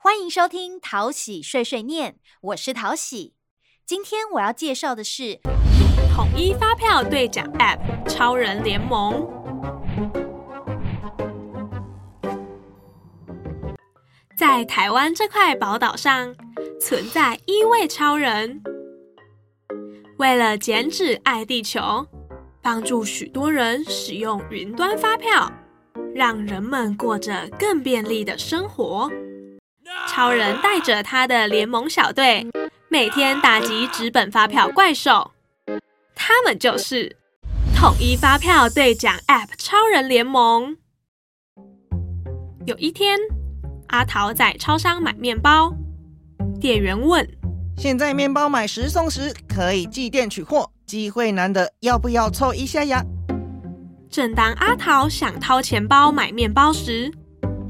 欢迎收听淘喜碎碎念，我是淘喜。今天我要介绍的是统一发票兑奖 App 超人联盟。在台湾这块宝岛上，存在一位超人，为了减脂爱地球，帮助许多人使用云端发票，让人们过着更便利的生活。超人带着他的联盟小队，每天打击纸本发票怪兽。他们就是统一发票兑奖 App 超人联盟。有一天，阿桃在超商买面包，店员问：“现在面包买十送十，可以寄店取货，机会难得，要不要凑一下呀？”正当阿桃想掏钱包买面包时，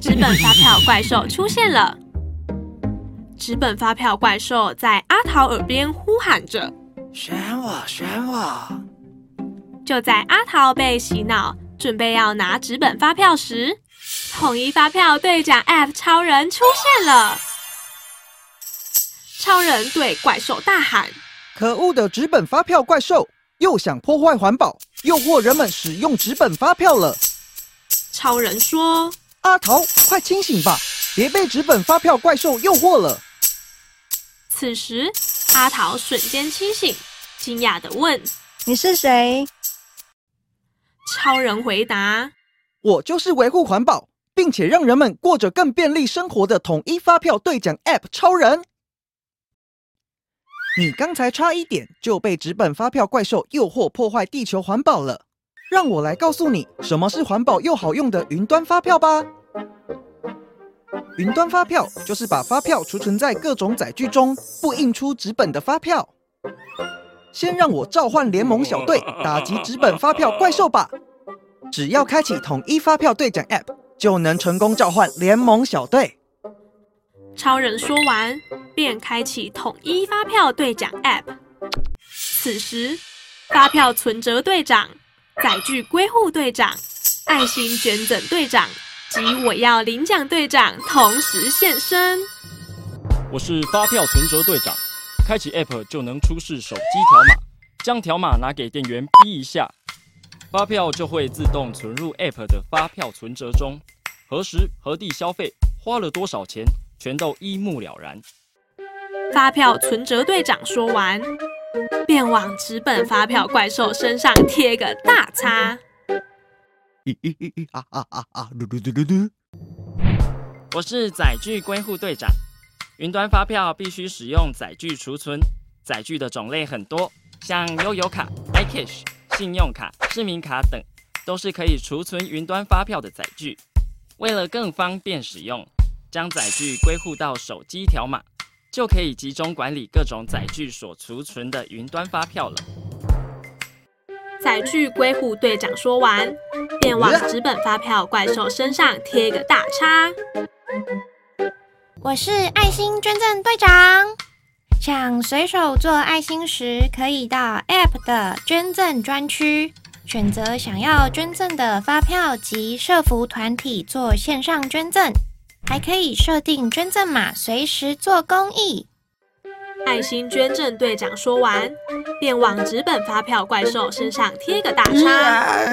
纸本发票怪兽出现了。纸本发票怪兽在阿桃耳边呼喊着：“选我，选我！”就在阿桃被洗脑，准备要拿纸本发票时，统一发票队长 APP 超人出现了。超人对怪兽大喊：“可恶的纸本发票怪兽，又想破坏环保，诱惑人们使用纸本发票了！”超人说：“阿桃，快清醒吧，别被纸本发票怪兽诱惑了！”此时，阿桃瞬间清醒，惊讶的问：“你是谁？”超人回答：“我就是维护环保，并且让人们过着更便利生活的统一发票兑奖 App 超人。你刚才差一点就被纸本发票怪兽诱惑破坏地球环保了，让我来告诉你什么是环保又好用的云端发票吧。”云端发票就是把发票储存在各种载具中，不印出纸本的发票。先让我召唤联盟小队打击纸本发票怪兽吧！只要开启统一发票兑奖 App，就能成功召唤联盟小队。超人说完，便开启统一发票兑奖 App。此时，发票存折队长、载具归户队长、爱心捐赠队长。及我要领奖队长同时现身。我是发票存折队长，开启 App 就能出示手机条码，将条码拿给店员逼一下，发票就会自动存入 App 的发票存折中，何时何地消费，花了多少钱，全都一目了然。发票存折队长说完，便往纸本发票怪兽身上贴个大叉。我是载具归户队长。云端发票必须使用载具储存，载具的种类很多，像悠游卡、iCash、信用卡、市民卡等，都是可以储存云端发票的载具。为了更方便使用，将载具归户到手机条码，就可以集中管理各种载具所储存的云端发票了。载具归户队长说完，便往纸本发票怪兽身上贴个大叉。我是爱心捐赠队长，想随手做爱心时，可以到 App 的捐赠专区，选择想要捐赠的发票及社服团体做线上捐赠，还可以设定捐赠码，随时做公益。爱心捐赠队长说完，便往纸本发票怪兽身上贴个大叉。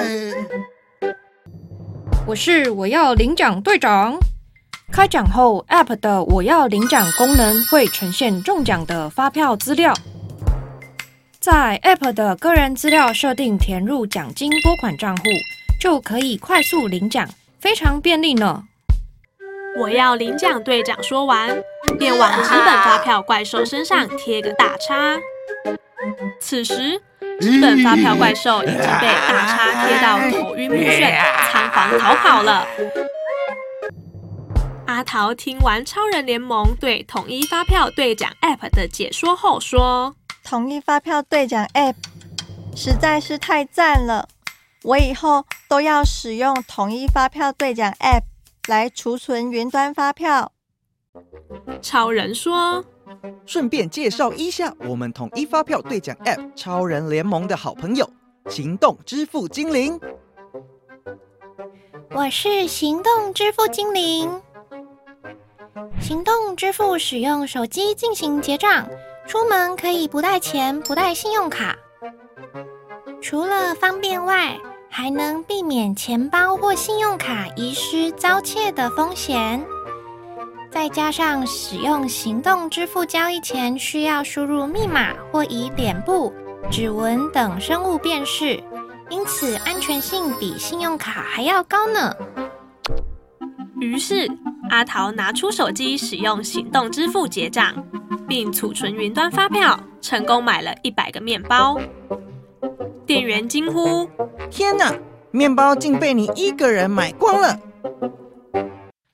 我是我要领奖队长。开奖后，App 的我要领奖功能会呈现中奖的发票资料，在 App 的个人资料设定填入奖金拨款账户，就可以快速领奖，非常便利呢。我要领奖队长说完。便往纸本发票怪兽身上贴个大叉。此时，纸本发票怪兽已经被大叉贴到头晕目眩，仓皇逃跑了。阿桃听完超人联盟对统一发票兑奖 App 的解说后说：“统一发票兑奖 App 实在是太赞了，我以后都要使用统一发票兑奖 App 来储存云端发票。”超人说：“顺便介绍一下我们统一发票兑奖 App 超人联盟的好朋友——行动支付精灵。我是行动支付精灵。行动支付使用手机进行结账，出门可以不带钱、不带信用卡。除了方便外，还能避免钱包或信用卡遗失、遭窃的风险。再加上使用行动支付交易前需要输入密码或以脸部、指纹等生物辨识，因此安全性比信用卡还要高呢。于是，阿桃拿出手机使用行动支付结账，并储存云端发票，成功买了一百个面包。店员惊呼：“天哪，面包竟被你一个人买光了！”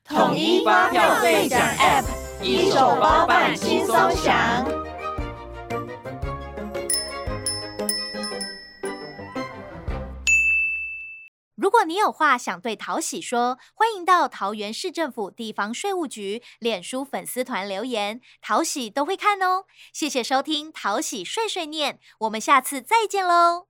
统一发票兑奖 App，一手包办轻松享。如果你有话想对桃喜说，欢迎到桃园市政府地方税务局脸书粉丝团留言，桃喜都会看哦。谢谢收听桃喜碎碎念，我们下次再见喽。